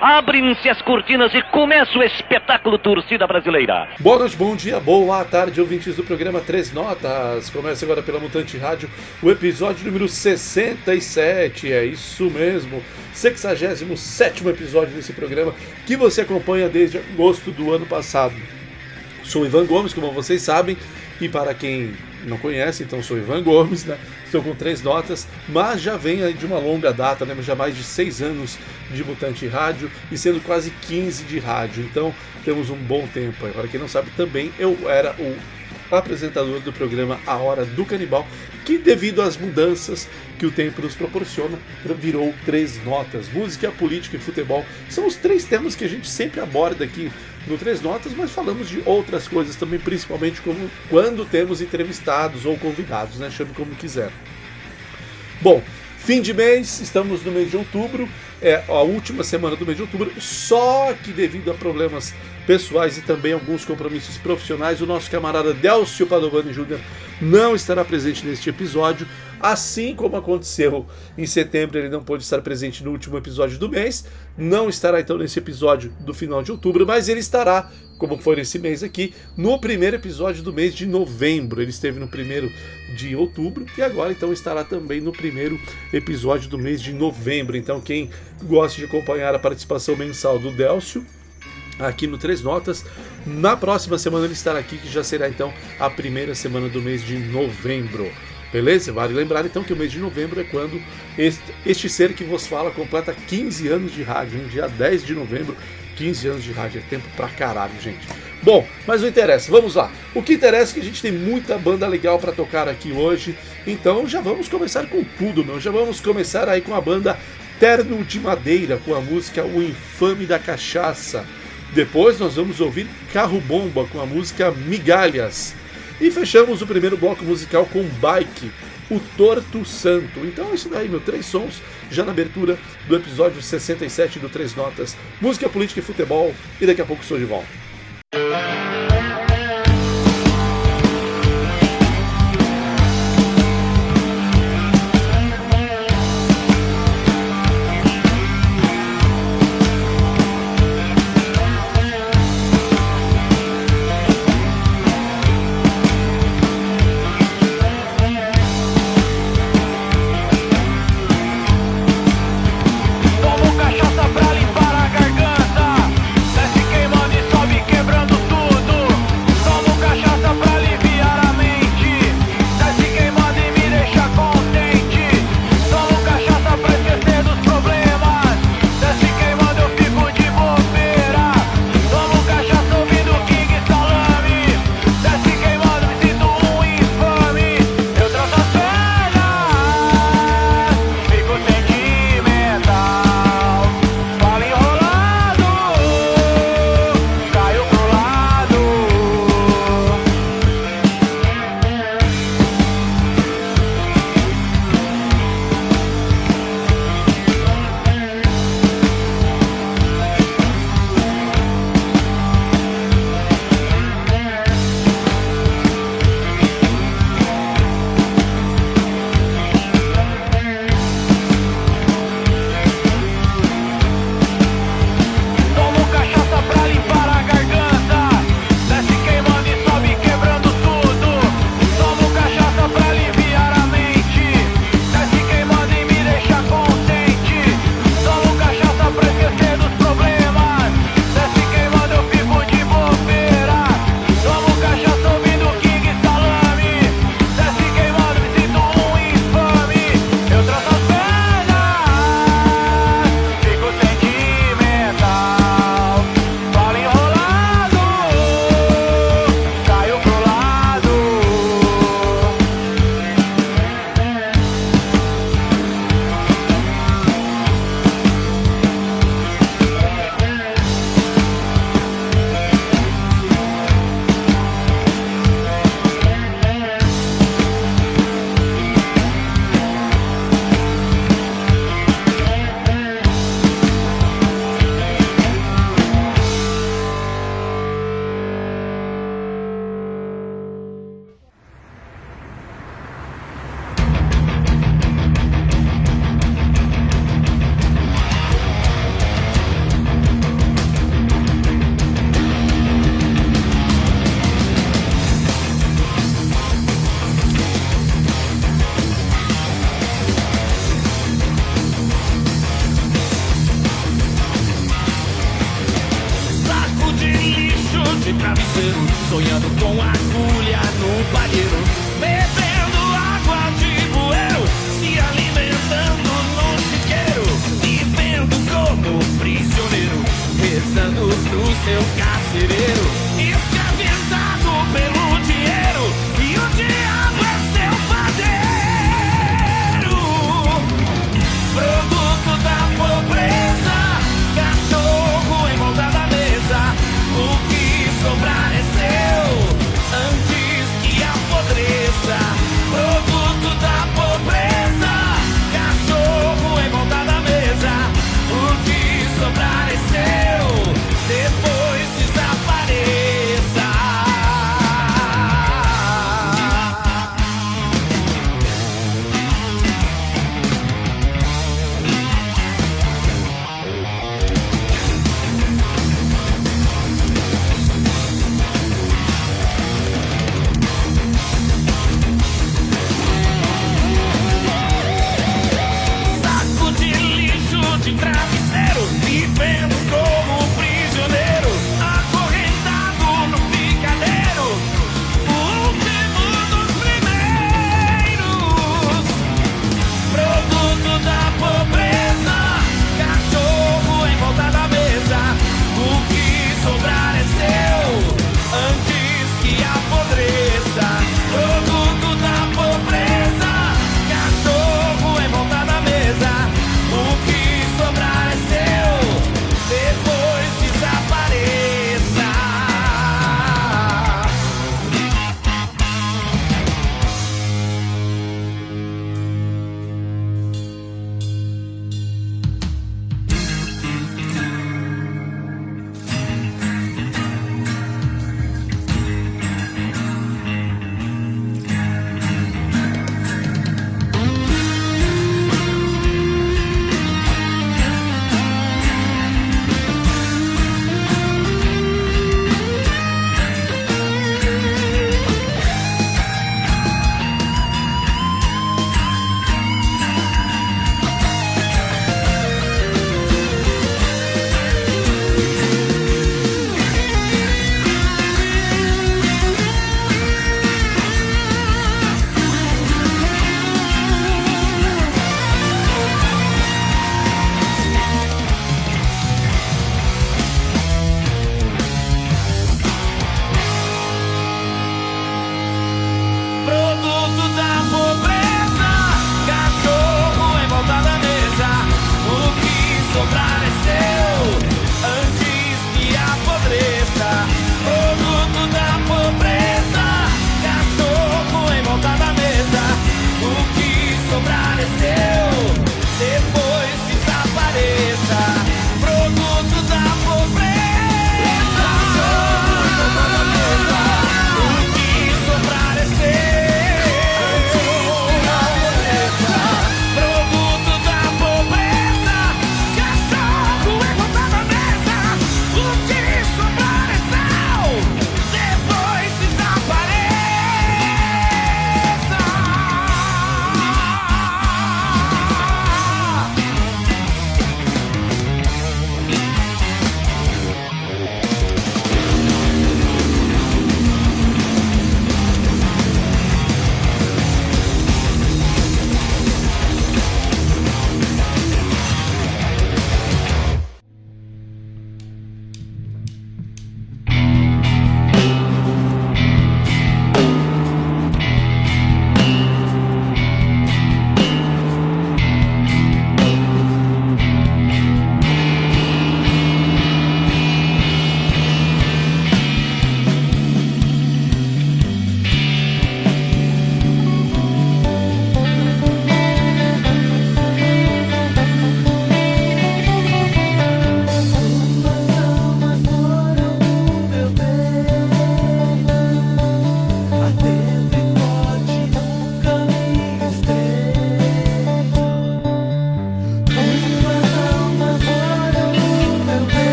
Abrem-se as cortinas e começa o espetáculo Torcida Brasileira. Boa noite, bom dia, boa tarde, ouvintes do programa Três Notas. Começa agora pela Mutante Rádio o episódio número 67. É isso mesmo, 67 episódio desse programa que você acompanha desde agosto do ano passado. Sou Ivan Gomes, como vocês sabem, e para quem não conhece, então sou Ivan Gomes, né? Estou com três notas, mas já vem de uma longa data, né? Já mais de seis anos de Mutante Rádio e sendo quase 15 de rádio. Então temos um bom tempo. Para quem não sabe, também eu era o apresentador do programa A Hora do Canibal, que devido às mudanças que o tempo nos proporciona, virou três notas. Música, política e futebol são os três temas que a gente sempre aborda aqui no Três Notas, mas falamos de outras coisas também, principalmente como quando temos entrevistados ou convidados, né? Chame como quiser. Bom, fim de mês, estamos no mês de outubro, é a última semana do mês de outubro, só que devido a problemas pessoais e também alguns compromissos profissionais, o nosso camarada Delcio Padovani Júnior não estará presente neste episódio, assim como aconteceu em setembro, ele não pôde estar presente no último episódio do mês, não estará então nesse episódio do final de outubro, mas ele estará, como foi nesse mês aqui, no primeiro episódio do mês de novembro. Ele esteve no primeiro de outubro e agora então estará também no primeiro episódio do mês de novembro. Então, quem gosta de acompanhar a participação mensal do Delcio, aqui no Três Notas. Na próxima semana ele estará aqui, que já será então a primeira semana do mês de novembro. Beleza? Vale lembrar então que o mês de novembro é quando este, ser que vos fala completa 15 anos de rádio, hein? dia 10 de novembro. 15 anos de rádio é tempo pra caralho, gente. Bom, mas não interessa, vamos lá. O que interessa é que a gente tem muita banda legal para tocar aqui hoje. Então já vamos começar com tudo, meu. Já vamos começar aí com a banda Terno de Madeira, com a música O Infame da Cachaça. Depois nós vamos ouvir Carro Bomba com a música Migalhas. E fechamos o primeiro bloco musical com Bike, o Torto Santo. Então é isso daí, meu. Três sons já na abertura do episódio 67 do Três Notas. Música, política e futebol. E daqui a pouco estou de volta.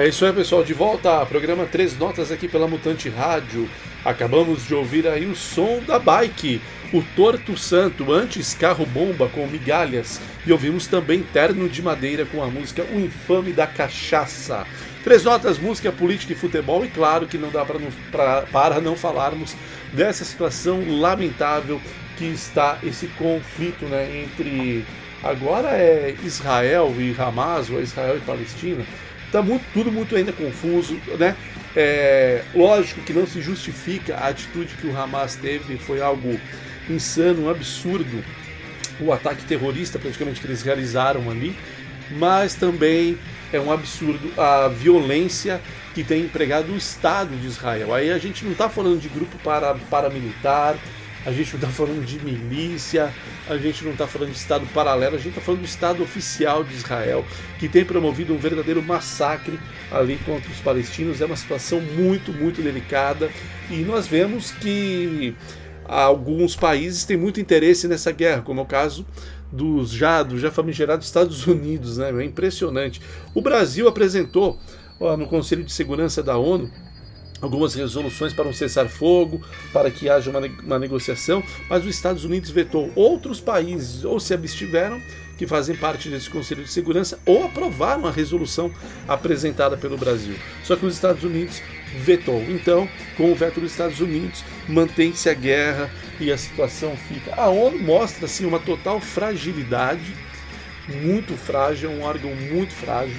É isso aí, pessoal. De volta ao programa Três Notas aqui pela Mutante Rádio. Acabamos de ouvir aí o som da bike, o Torto Santo, antes Carro Bomba com Migalhas. E ouvimos também Terno de Madeira com a música O Infame da Cachaça. Três Notas, música, política e futebol. E claro que não dá pra, não- pra- para não falarmos dessa situação lamentável que está esse conflito né, entre agora é Israel e Hamas, ou Israel e Palestina. Tá muito, tudo muito ainda confuso, né? É, lógico que não se justifica a atitude que o Hamas teve, foi algo insano, um absurdo, o ataque terrorista praticamente que eles realizaram ali, mas também é um absurdo a violência que tem empregado o Estado de Israel. Aí a gente não está falando de grupo para, paramilitar, a gente não está falando de milícia, a gente não está falando de Estado paralelo, a gente está falando do Estado oficial de Israel, que tem promovido um verdadeiro massacre ali contra os palestinos. É uma situação muito, muito delicada e nós vemos que alguns países têm muito interesse nessa guerra, como é o caso dos já, do já famigerado Estados Unidos, né? É impressionante. O Brasil apresentou ó, no Conselho de Segurança da ONU algumas resoluções para um cessar-fogo, para que haja uma, uma negociação, mas os Estados Unidos vetou. Outros países ou se abstiveram, que fazem parte desse Conselho de Segurança, ou aprovaram a resolução apresentada pelo Brasil. Só que os Estados Unidos vetou. Então, com o veto dos Estados Unidos, mantém-se a guerra e a situação fica. A ONU mostra assim uma total fragilidade, muito frágil, é um órgão muito frágil.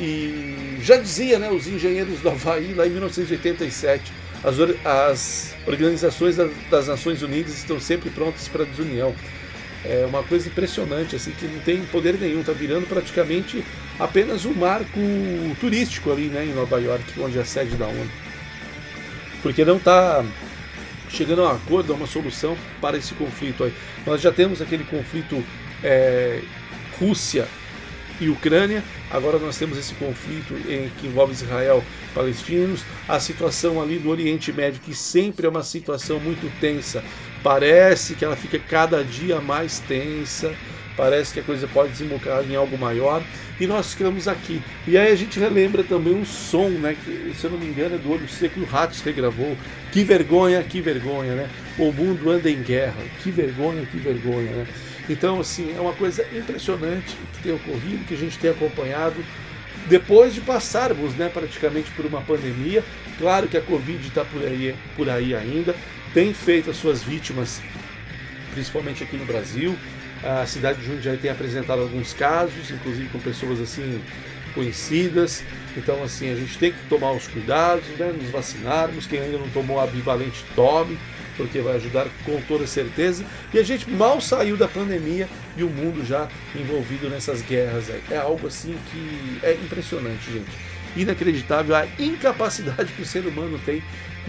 E já dizia né, os engenheiros do Havaí lá em 1987, as, as organizações das, das Nações Unidas estão sempre prontas para a desunião. É uma coisa impressionante, assim, que não tem poder nenhum, está virando praticamente apenas um marco turístico ali né, em Nova York, onde é a sede da ONU. Porque não está chegando a um acordo, a uma solução para esse conflito aí. Nós já temos aquele conflito é, Rússia e Ucrânia, agora nós temos esse conflito em, que envolve Israel e palestinos, a situação ali do Oriente Médio, que sempre é uma situação muito tensa. Parece que ela fica cada dia mais tensa, parece que a coisa pode desembocar em algo maior, e nós ficamos aqui. E aí a gente relembra também um som, né, que se eu não me engano é do Olho Seco, o Ratos regravou. Que vergonha, que vergonha, né? O mundo anda em guerra, que vergonha, que vergonha, né? Então, assim, é uma coisa impressionante que tem ocorrido, que a gente tem acompanhado depois de passarmos né, praticamente por uma pandemia. Claro que a Covid está por aí, por aí ainda, tem feito as suas vítimas, principalmente aqui no Brasil. A cidade de Jundiaí tem apresentado alguns casos, inclusive com pessoas assim conhecidas. Então, assim, a gente tem que tomar os cuidados, né, nos vacinarmos. Quem ainda não tomou a bivalente, tome porque vai ajudar com toda certeza. E a gente mal saiu da pandemia e o mundo já envolvido nessas guerras. Aí. É algo assim que é impressionante, gente. Inacreditável a incapacidade que o ser humano tem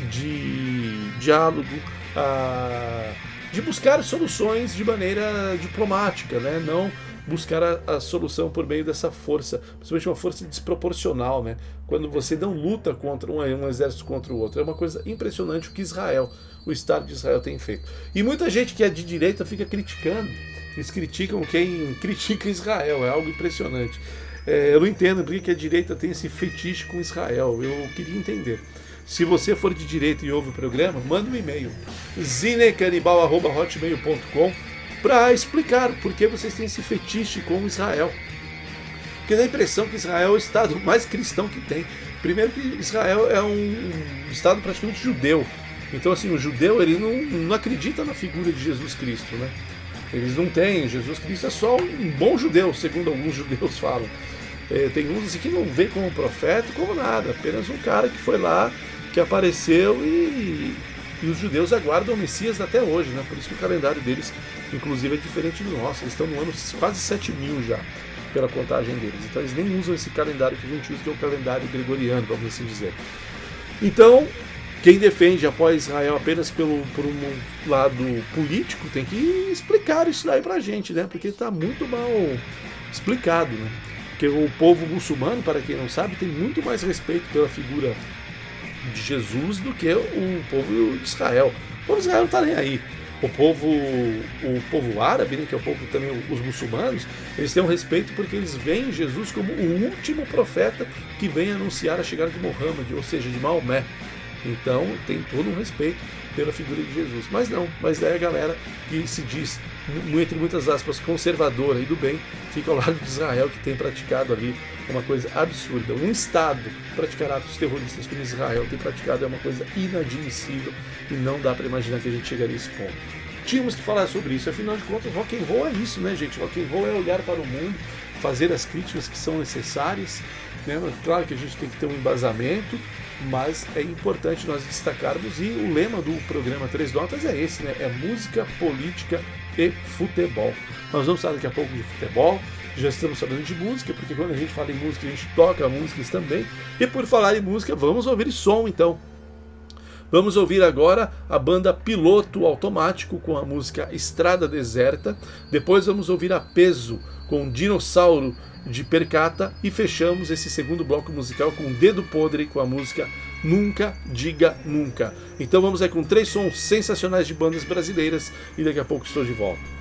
de diálogo, a- de buscar soluções de maneira diplomática, né? Não buscar a, a solução por meio dessa força, principalmente uma força desproporcional, né? Quando você não luta contra um, um exército contra o outro. É uma coisa impressionante o que Israel, o Estado de Israel tem feito. E muita gente que é de direita fica criticando. Eles criticam quem critica Israel. É algo impressionante. É, eu não entendo por que que a direita tem esse fetiche com Israel. Eu queria entender. Se você for de direita e ouve o programa, manda um e-mail zinecanibal.hotmail.com para explicar por que vocês têm esse fetiche com Israel. Porque dá a impressão que Israel é o estado mais cristão que tem. Primeiro que Israel é um estado praticamente judeu. Então assim, o judeu ele não, não acredita na figura de Jesus Cristo, né? Eles não têm, Jesus Cristo é só um bom judeu, segundo alguns judeus falam. É, tem uns assim, que não vê como profeta, como nada, apenas um cara que foi lá, que apareceu e, e os judeus aguardam o Messias até hoje, né? Por isso que o calendário deles, inclusive, é diferente do nosso. Eles estão no ano quase 7 mil já, pela contagem deles. Então eles nem usam esse calendário que a gente usa, que é o calendário gregoriano, vamos assim dizer. Então, quem defende apoia Israel apenas pelo, por um lado político tem que explicar isso daí pra gente, né? Porque está muito mal explicado, né? Porque o povo muçulmano, para quem não sabe, tem muito mais respeito pela figura de Jesus do que o povo de Israel. O povo de Israel não está nem aí. o povo, o povo árabe, né, que é o povo também os muçulmanos, eles têm um respeito porque eles veem Jesus como o último profeta que vem anunciar a chegada de Mohammed, ou seja, de Maomé. Então tem todo um respeito pela figura de Jesus. Mas não, mas é a galera que se diz, entre muitas aspas, conservadora e do bem, fica ao lado de Israel, que tem praticado ali uma coisa absurda. Um Estado praticar atos terroristas como Israel tem praticado é uma coisa inadmissível e não dá para imaginar que a gente chegaria a esse ponto. Tínhamos que falar sobre isso, afinal de contas, rock and roll é isso, né, gente? Rock and roll é olhar para o mundo, fazer as críticas que são necessárias. Né? Claro que a gente tem que ter um embasamento, mas é importante nós destacarmos e o lema do programa Três Notas é esse, né? É música, política e futebol. Nós vamos falar daqui a pouco de futebol, já estamos falando de música, porque quando a gente fala em música, a gente toca músicas também. E por falar em música, vamos ouvir som então. Vamos ouvir agora a banda Piloto Automático com a música Estrada Deserta. Depois vamos ouvir a Peso com Dinossauro de Percata e fechamos esse segundo bloco musical com Dedo Podre com a música Nunca Diga Nunca. Então vamos aí com três sons sensacionais de bandas brasileiras e daqui a pouco estou de volta.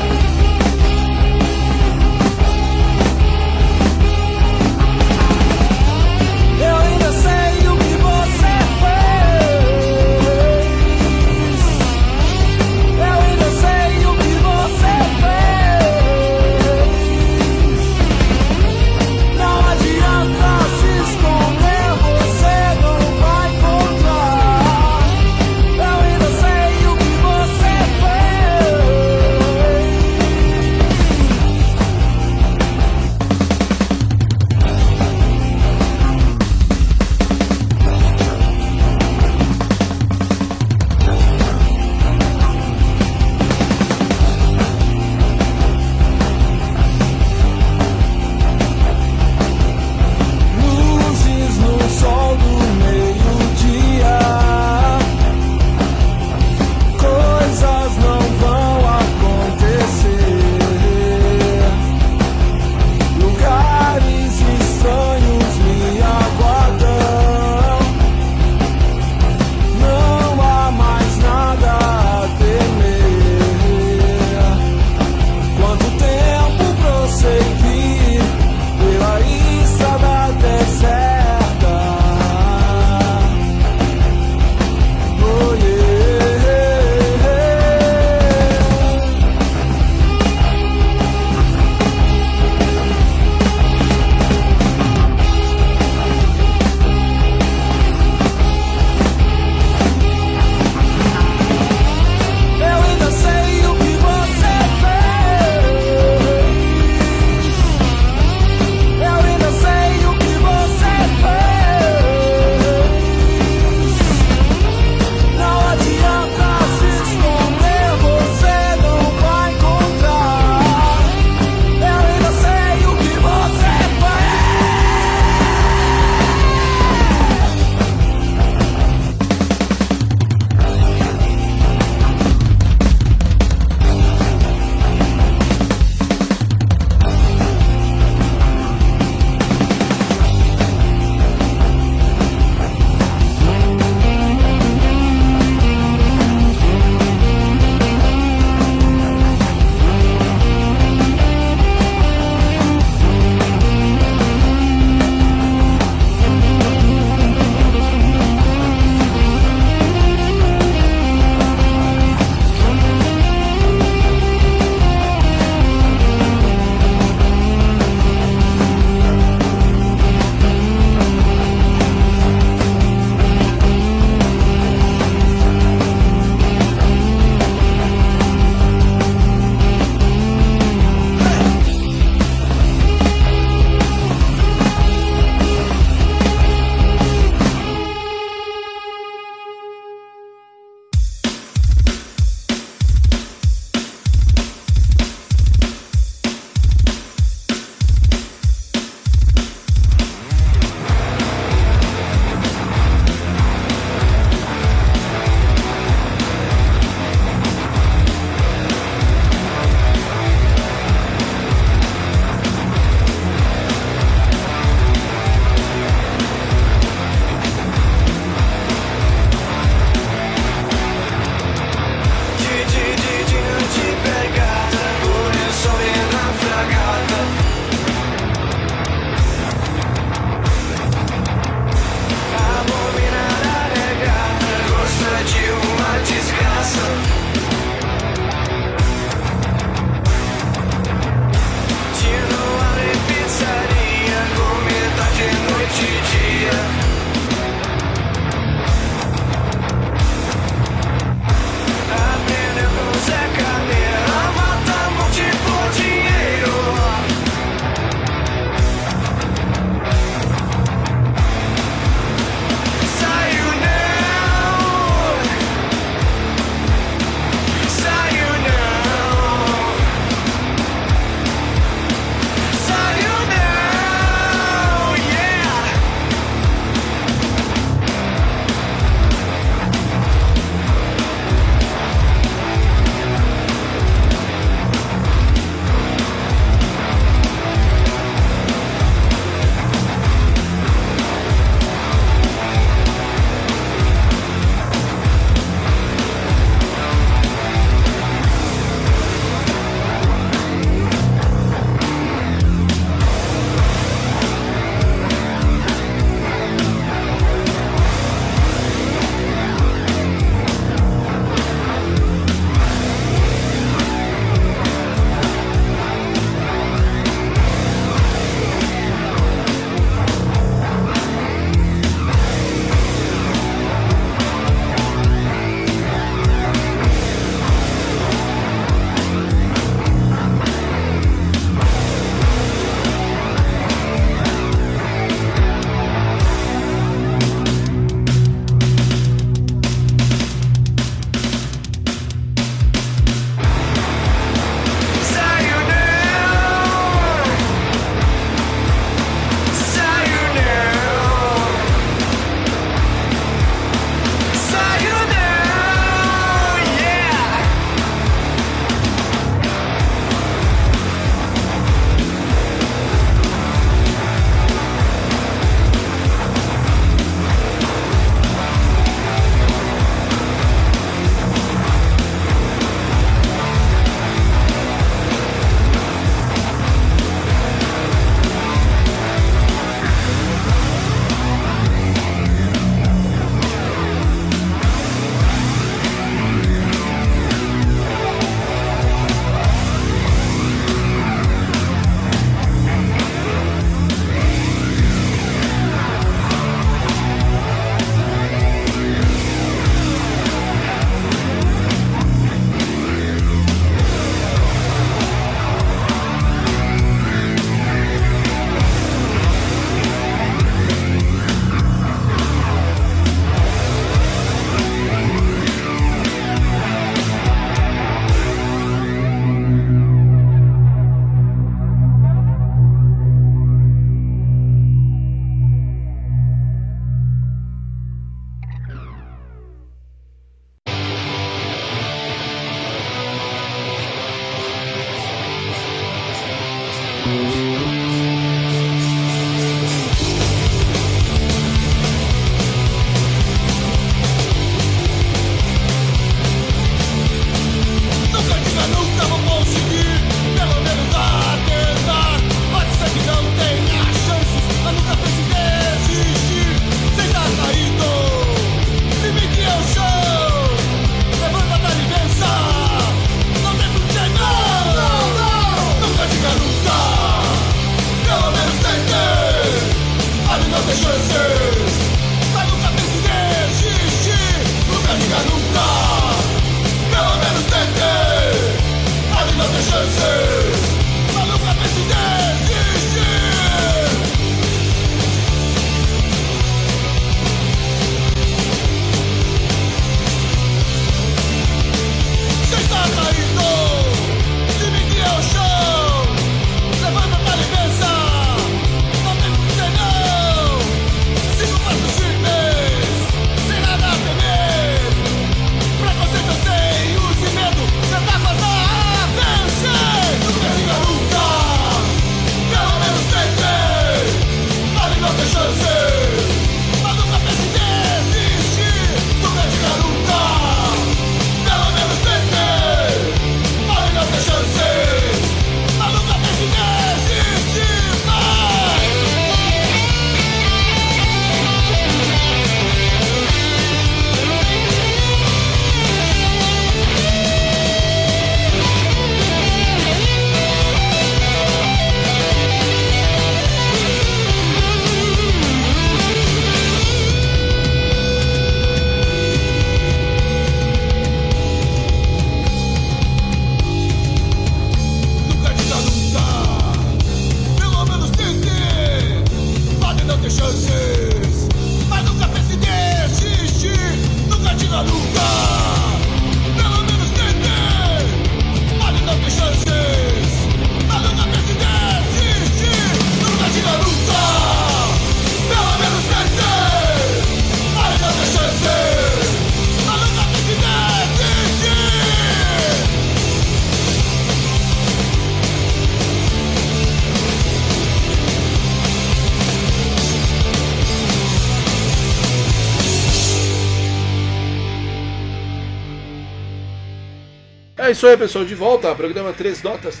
Isso aí, pessoal, de volta ao programa Três Notas,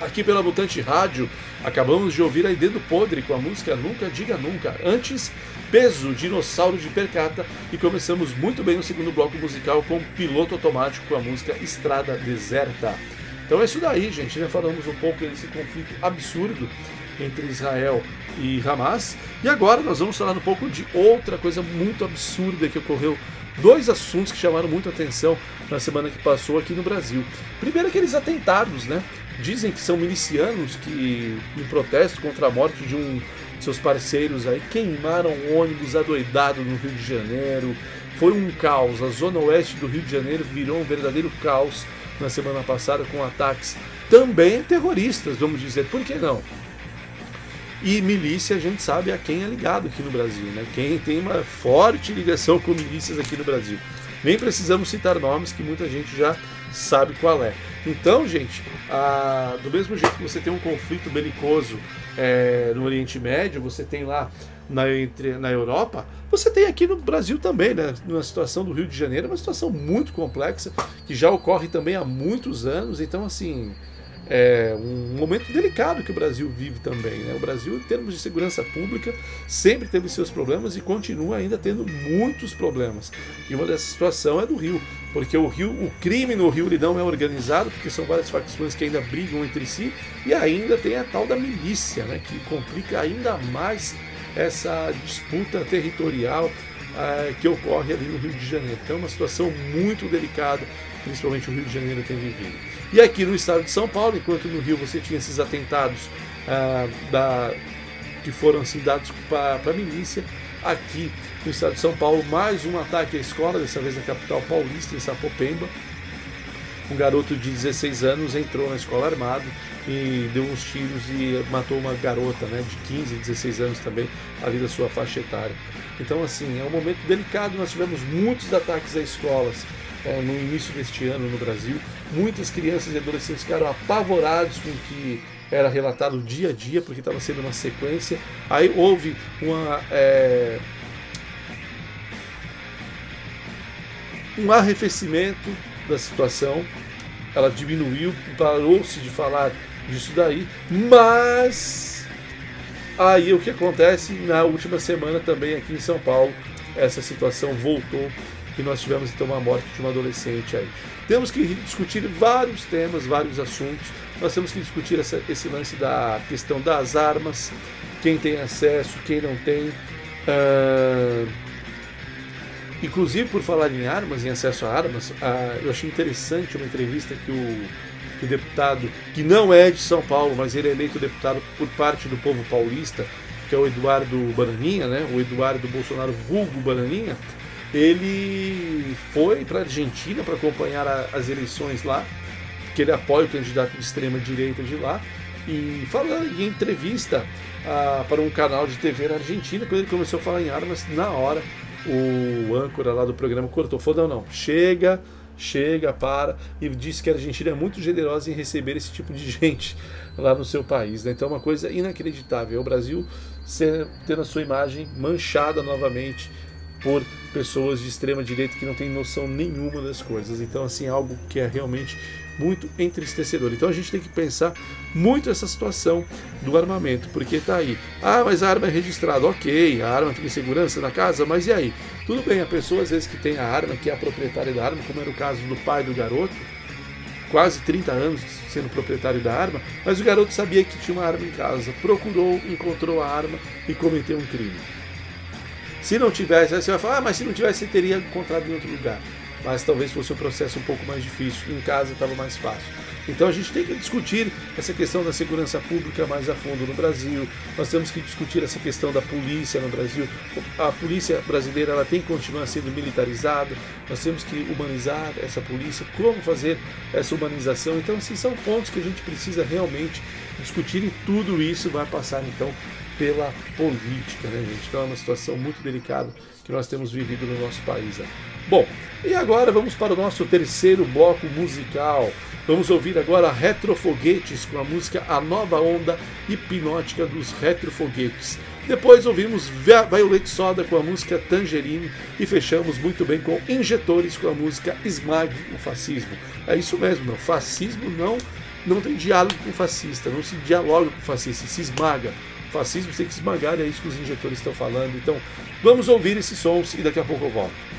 aqui pela Mutante Rádio. Acabamos de ouvir aí Dedo Podre com a música Nunca Diga Nunca. Antes, Peso, Dinossauro de Percata. E começamos muito bem o segundo bloco musical com Piloto Automático com a música Estrada Deserta. Então é isso daí, gente. Já falamos um pouco desse conflito absurdo entre Israel e Hamas. E agora nós vamos falar um pouco de outra coisa muito absurda que ocorreu dois assuntos que chamaram muito atenção na semana que passou aqui no Brasil. Primeiro, aqueles atentados, né? Dizem que são milicianos que, em protesto contra a morte de um de seus parceiros aí, queimaram um ônibus adoidado no Rio de Janeiro. Foi um caos. A zona oeste do Rio de Janeiro virou um verdadeiro caos na semana passada com ataques também terroristas, vamos dizer. Por que não? E milícia a gente sabe a quem é ligado aqui no Brasil, né? Quem tem uma forte ligação com milícias aqui no Brasil. Nem precisamos citar nomes que muita gente já sabe qual é. Então, gente, a, do mesmo jeito que você tem um conflito belicoso é, no Oriente Médio, você tem lá na, entre, na Europa, você tem aqui no Brasil também, né? Numa situação do Rio de Janeiro, uma situação muito complexa, que já ocorre também há muitos anos. Então, assim, é um momento delicado que o Brasil vive também. Né? O Brasil, em termos de segurança pública, sempre teve seus problemas e continua ainda tendo muitos problemas. E uma dessas situações é do Rio, porque o Rio, o crime no Rio ele não é organizado, porque são várias facções que ainda brigam entre si, e ainda tem a tal da milícia, né? que complica ainda mais essa disputa territorial uh, que ocorre ali no Rio de Janeiro. Então é uma situação muito delicada, principalmente o Rio de Janeiro tem vivido. E aqui no estado de São Paulo, enquanto no Rio você tinha esses atentados ah, da, que foram assim, dados para a milícia, aqui no estado de São Paulo, mais um ataque à escola, dessa vez na capital paulista, em Sapopemba. Um garoto de 16 anos entrou na escola armado e deu uns tiros e matou uma garota né, de 15, 16 anos também, ali da sua faixa etária. Então, assim, é um momento delicado. Nós tivemos muitos ataques a escolas é, no início deste ano no Brasil Muitas crianças e adolescentes ficaram apavorados com o que era relatado dia a dia, porque estava sendo uma sequência. Aí houve uma. É, um arrefecimento da situação, ela diminuiu, parou-se de falar disso daí, mas aí o que acontece na última semana também aqui em São Paulo, essa situação voltou e nós tivemos então uma morte de uma adolescente aí. Temos que discutir vários temas, vários assuntos. Nós temos que discutir essa, esse lance da questão das armas, quem tem acesso, quem não tem. Uh, inclusive, por falar em armas, em acesso a armas, uh, eu achei interessante uma entrevista que o, que o deputado, que não é de São Paulo, mas ele é eleito deputado por parte do povo paulista, que é o Eduardo Bananinha, né? o Eduardo Bolsonaro vulgo Bananinha, ele foi para a Argentina para acompanhar a, as eleições lá, que ele apoia o candidato de extrema direita de lá, e falando em entrevista ah, para um canal de TV na Argentina, quando ele começou a falar em armas, na hora o âncora lá do programa cortou, falou, não, não, chega, chega, para, e disse que a Argentina é muito generosa em receber esse tipo de gente lá no seu país. Né? Então é uma coisa inacreditável. O Brasil tendo a sua imagem manchada novamente por pessoas de extrema direita que não têm noção nenhuma das coisas. Então, assim, é algo que é realmente muito entristecedor. Então a gente tem que pensar muito essa situação do armamento, porque tá aí. Ah, mas a arma é registrada, ok, a arma fica em segurança na casa, mas e aí? Tudo bem, a pessoa às vezes que tem a arma, que é a proprietária da arma, como era o caso do pai do garoto, quase 30 anos sendo proprietário da arma, mas o garoto sabia que tinha uma arma em casa, procurou, encontrou a arma e cometeu um crime. Se não tivesse, aí você vai falar, ah, mas se não tivesse, você teria encontrado em outro lugar. Mas talvez fosse um processo um pouco mais difícil. Em casa estava mais fácil. Então a gente tem que discutir essa questão da segurança pública mais a fundo no Brasil. Nós temos que discutir essa questão da polícia no Brasil. A polícia brasileira ela tem que continuar sendo militarizada. Nós temos que humanizar essa polícia. Como fazer essa humanização? Então, assim, são pontos que a gente precisa realmente discutir e tudo isso vai passar então pela política, né, gente? Então é uma situação muito delicada que nós temos vivido no nosso país. Né? Bom, e agora vamos para o nosso terceiro bloco musical. Vamos ouvir agora Retrofoguetes com a música A Nova Onda Hipnótica dos Retrofoguetes. Depois ouvimos Violet Soda com a música Tangerine e fechamos muito bem com Injetores com a música Esmague o Fascismo. É isso mesmo, o fascismo não, não tem diálogo com fascista, não se dialoga com fascista, se esmaga fascismo tem que esmagar, é isso que os injetores estão falando. Então, vamos ouvir esses sons e daqui a pouco eu volto.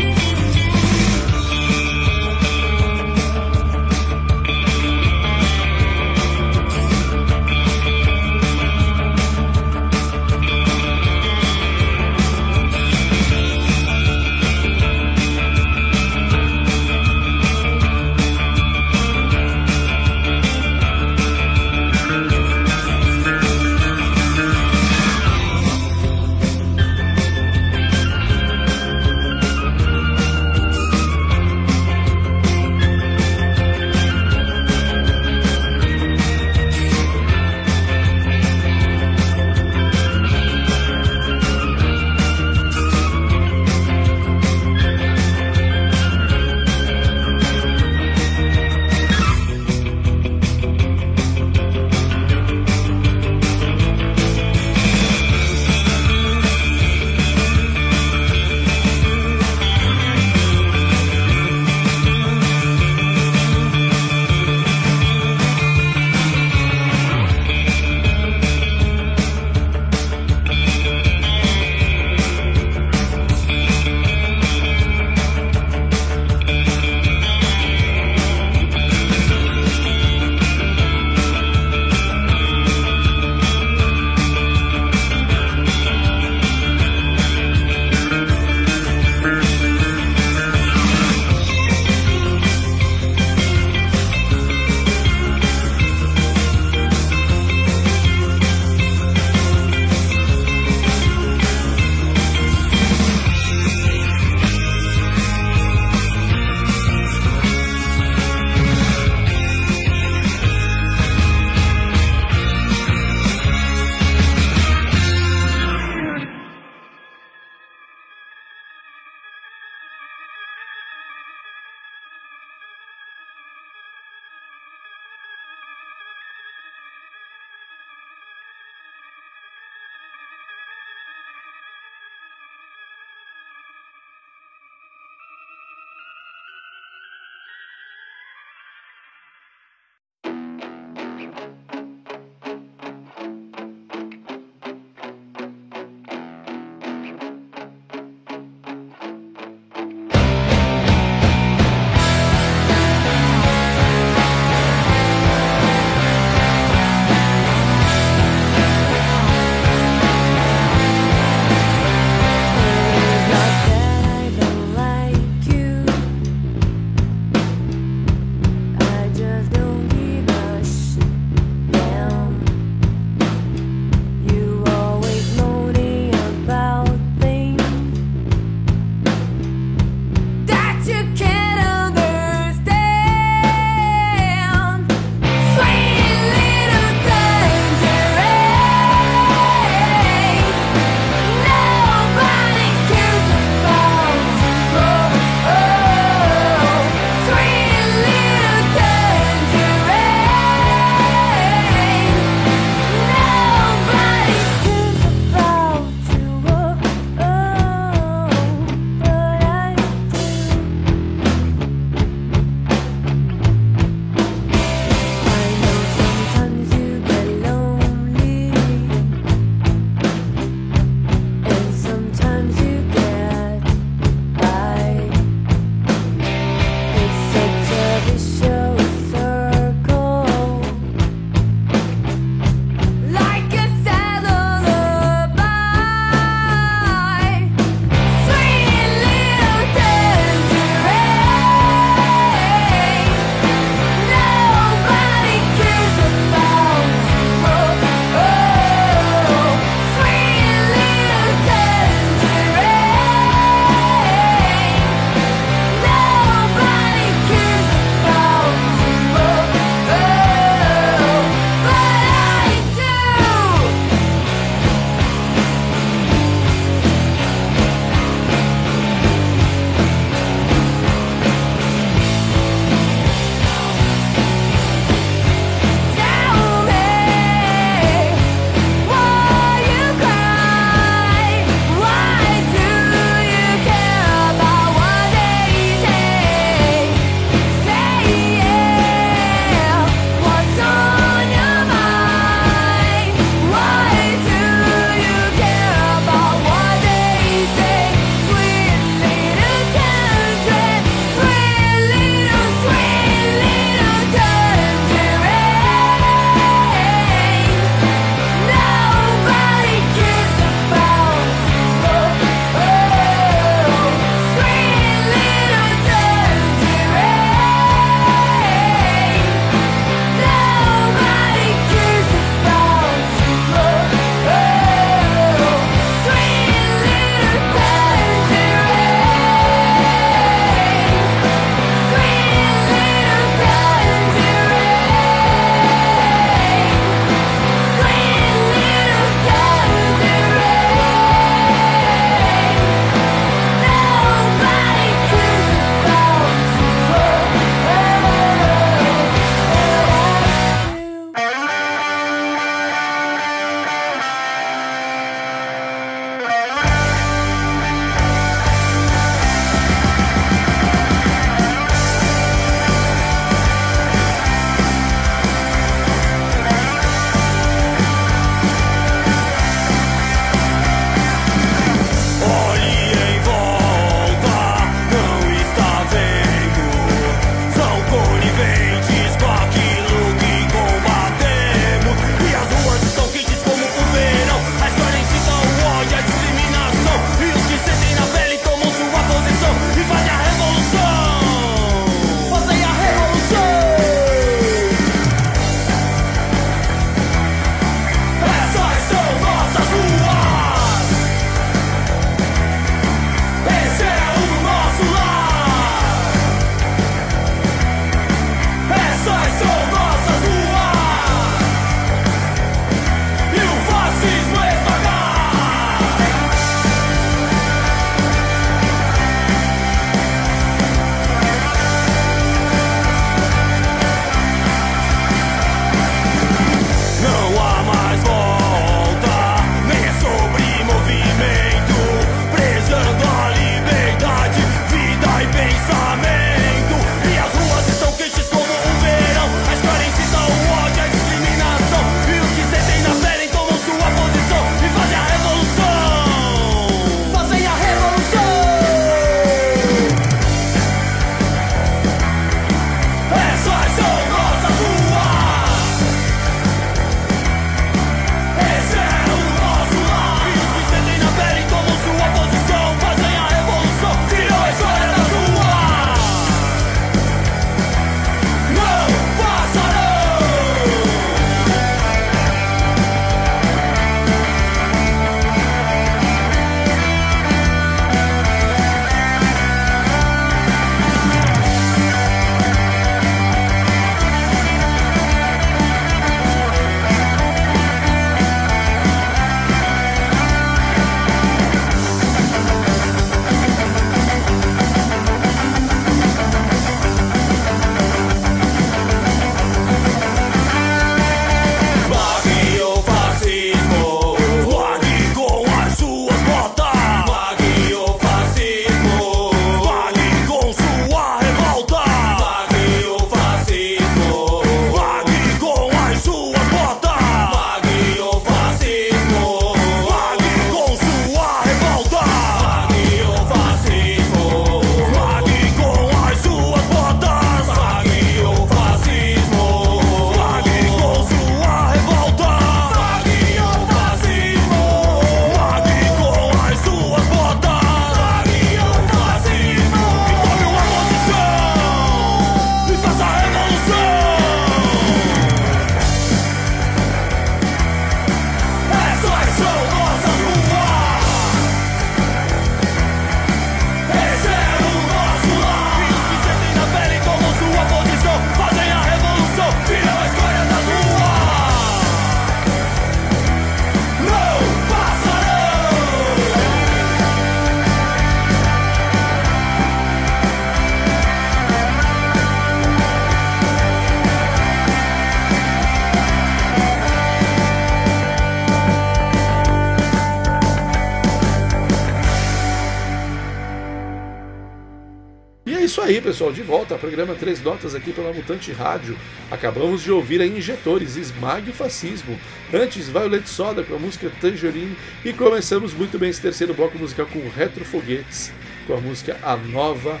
Aí, pessoal, de volta ao programa Três Notas aqui pela Mutante Rádio. Acabamos de ouvir a Injetores, Esmague o Fascismo. Antes, Violet Soda com a música Tangerine. E começamos muito bem esse terceiro bloco musical com Retrofoguetes, com a música A Nova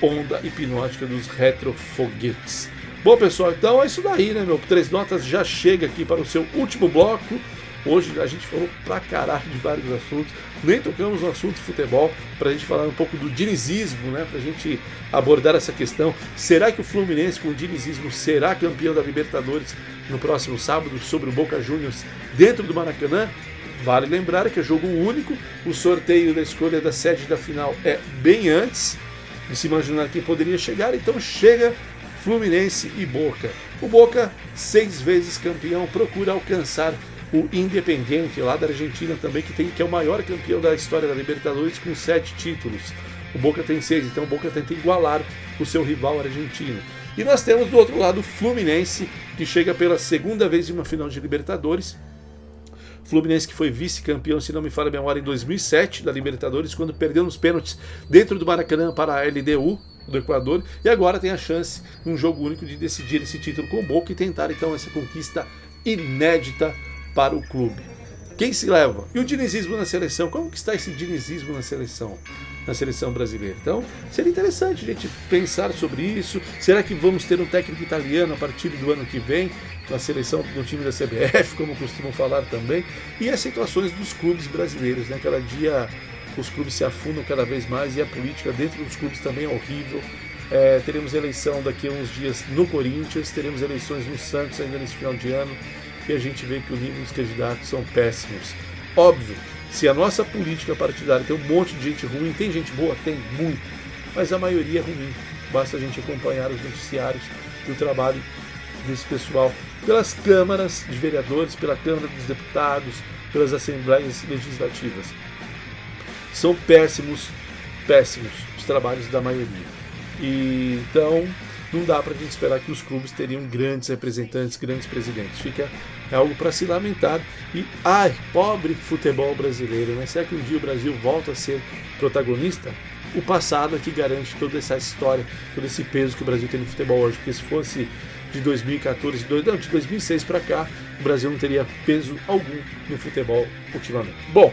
Onda Hipnótica dos Retrofoguetes. Bom, pessoal, então é isso daí, né, meu? Três Notas já chega aqui para o seu último bloco. Hoje a gente falou pra caralho de vários assuntos, nem tocamos no assunto futebol, pra gente falar um pouco do dinizismo, né? Pra gente abordar essa questão. Será que o Fluminense com o dinizismo será campeão da Libertadores no próximo sábado sobre o Boca Juniors dentro do Maracanã? Vale lembrar que é jogo único, o sorteio da escolha da sede da final é bem antes de se imaginar quem poderia chegar, então chega Fluminense e Boca. O Boca, seis vezes campeão, procura alcançar o Independiente, lá da Argentina também, que, tem, que é o maior campeão da história da Libertadores, com sete títulos. O Boca tem seis, então o Boca tenta igualar o seu rival argentino. E nós temos do outro lado o Fluminense, que chega pela segunda vez em uma final de Libertadores. Fluminense que foi vice-campeão, se não me falha a memória, em 2007 da Libertadores, quando perdeu nos pênaltis dentro do Maracanã para a LDU do Equador, e agora tem a chance, num jogo único, de decidir esse título com o Boca e tentar então essa conquista inédita para o clube. Quem se leva? E o dinizismo na seleção? Como que está esse dinizismo na seleção? Na seleção brasileira. Então, seria interessante a gente pensar sobre isso. Será que vamos ter um técnico italiano a partir do ano que vem? Na seleção do time da CBF, como costumam falar também. E as situações dos clubes brasileiros, né? Cada dia os clubes se afundam cada vez mais e a política dentro dos clubes também é horrível. É, teremos eleição daqui a uns dias no Corinthians, teremos eleições no Santos ainda nesse final de ano e a gente vê que o nível dos candidatos são péssimos. Óbvio, se a nossa política partidária tem um monte de gente ruim, tem gente boa? Tem muito, mas a maioria é ruim. Basta a gente acompanhar os noticiários e o trabalho desse pessoal pelas câmaras de vereadores, pela Câmara dos Deputados, pelas assembleias legislativas. São péssimos, péssimos os trabalhos da maioria. E então não dá para a gente esperar que os clubes teriam grandes representantes, grandes presidentes. Fica é algo para se lamentar. E ai, pobre futebol brasileiro, né? Será que um dia o Brasil volta a ser protagonista? O passado é que garante toda essa história, todo esse peso que o Brasil tem no futebol hoje. Porque se fosse de 2014, não, de 2006 para cá, o Brasil não teria peso algum no futebol ultimamente. Bom,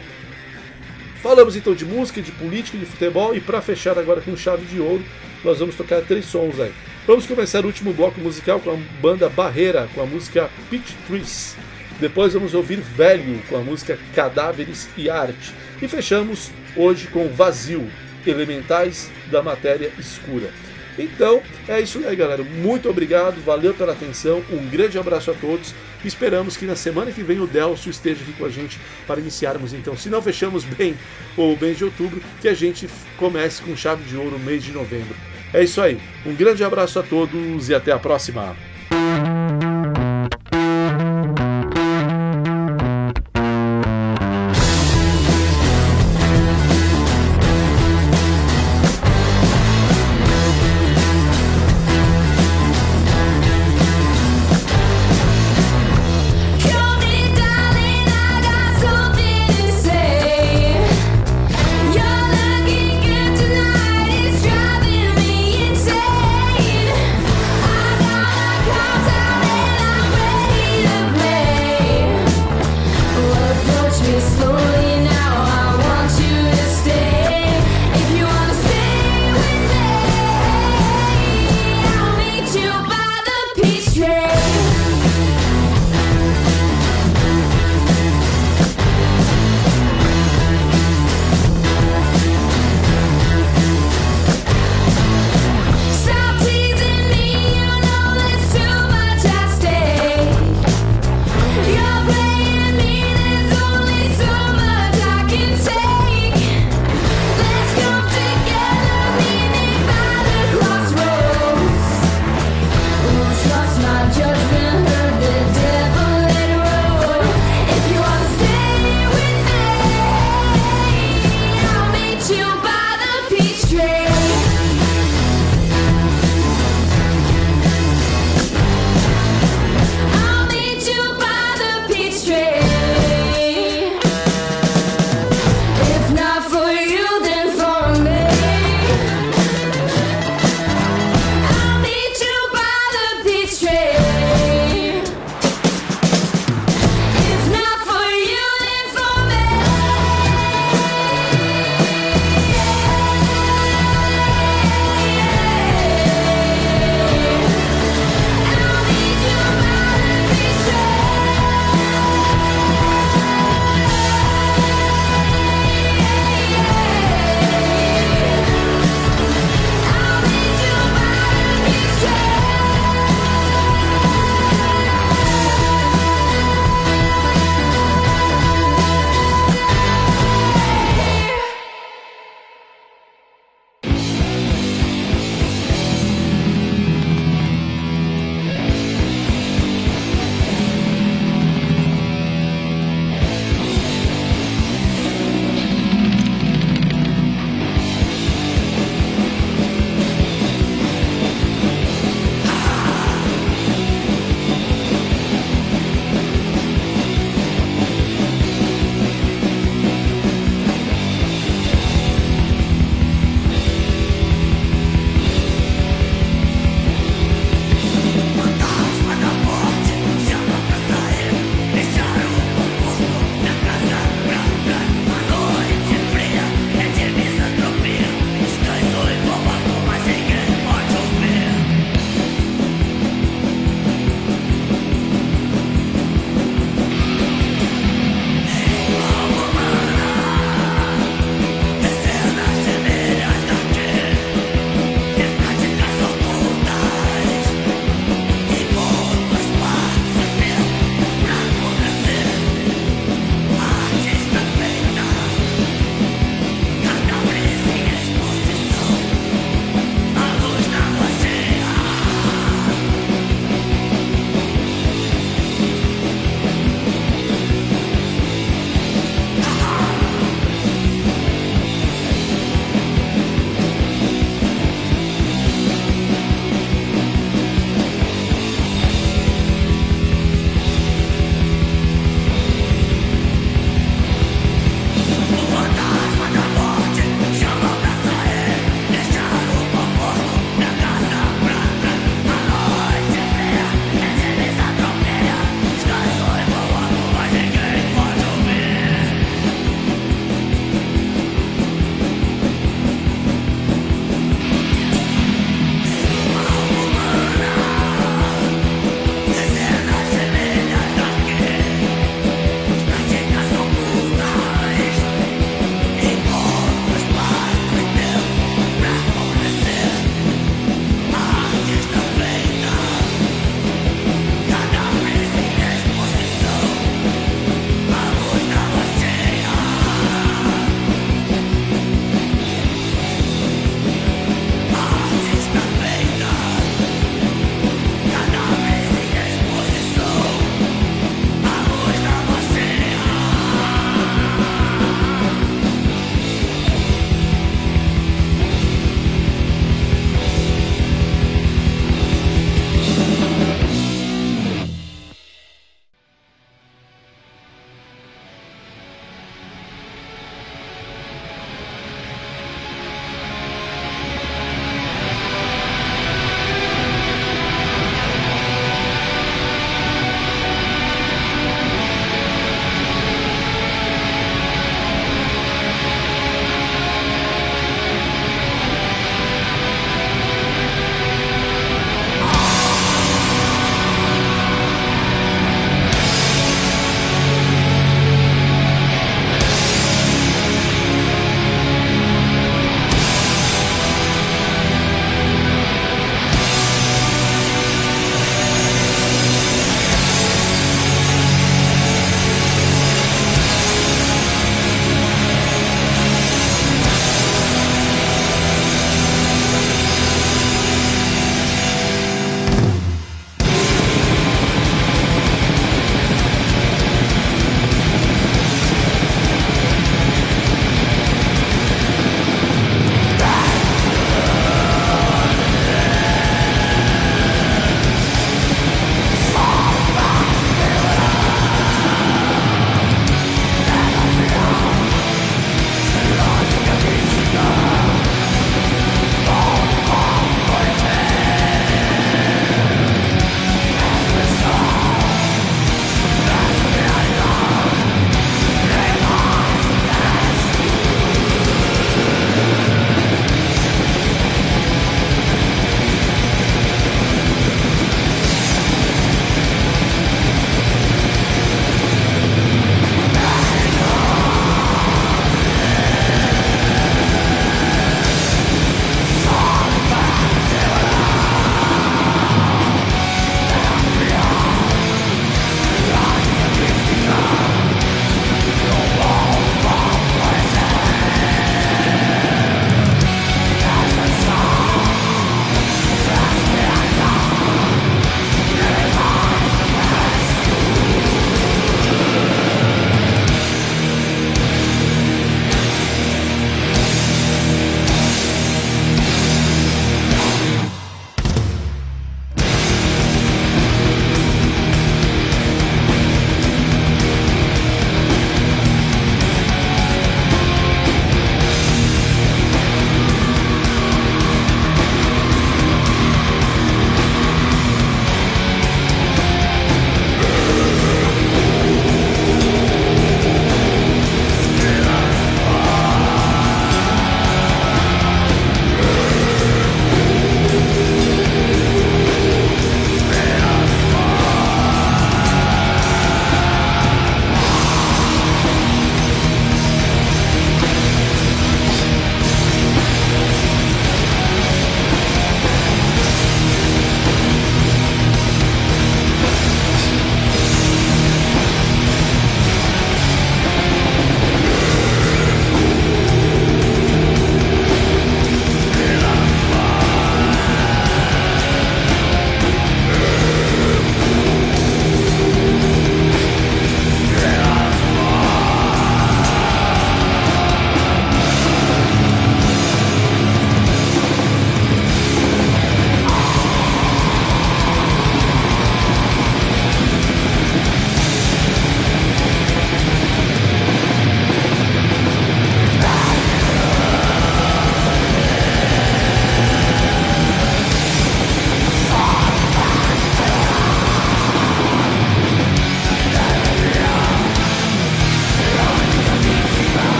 falamos então de música, de política, de futebol e para fechar agora com chave de ouro, nós vamos tocar três sons aí. Vamos começar o último bloco musical com a banda Barreira, com a música Pitch Trees. Depois vamos ouvir Velho, com a música Cadáveres e Arte. E fechamos hoje com Vazio, Elementais da Matéria Escura. Então, é isso aí, galera. Muito obrigado, valeu pela atenção, um grande abraço a todos. Esperamos que na semana que vem o Delcio esteja aqui com a gente para iniciarmos, então, se não fechamos bem o mês de outubro, que a gente comece com chave de ouro o mês de novembro. É isso aí. Um grande abraço a todos e até a próxima.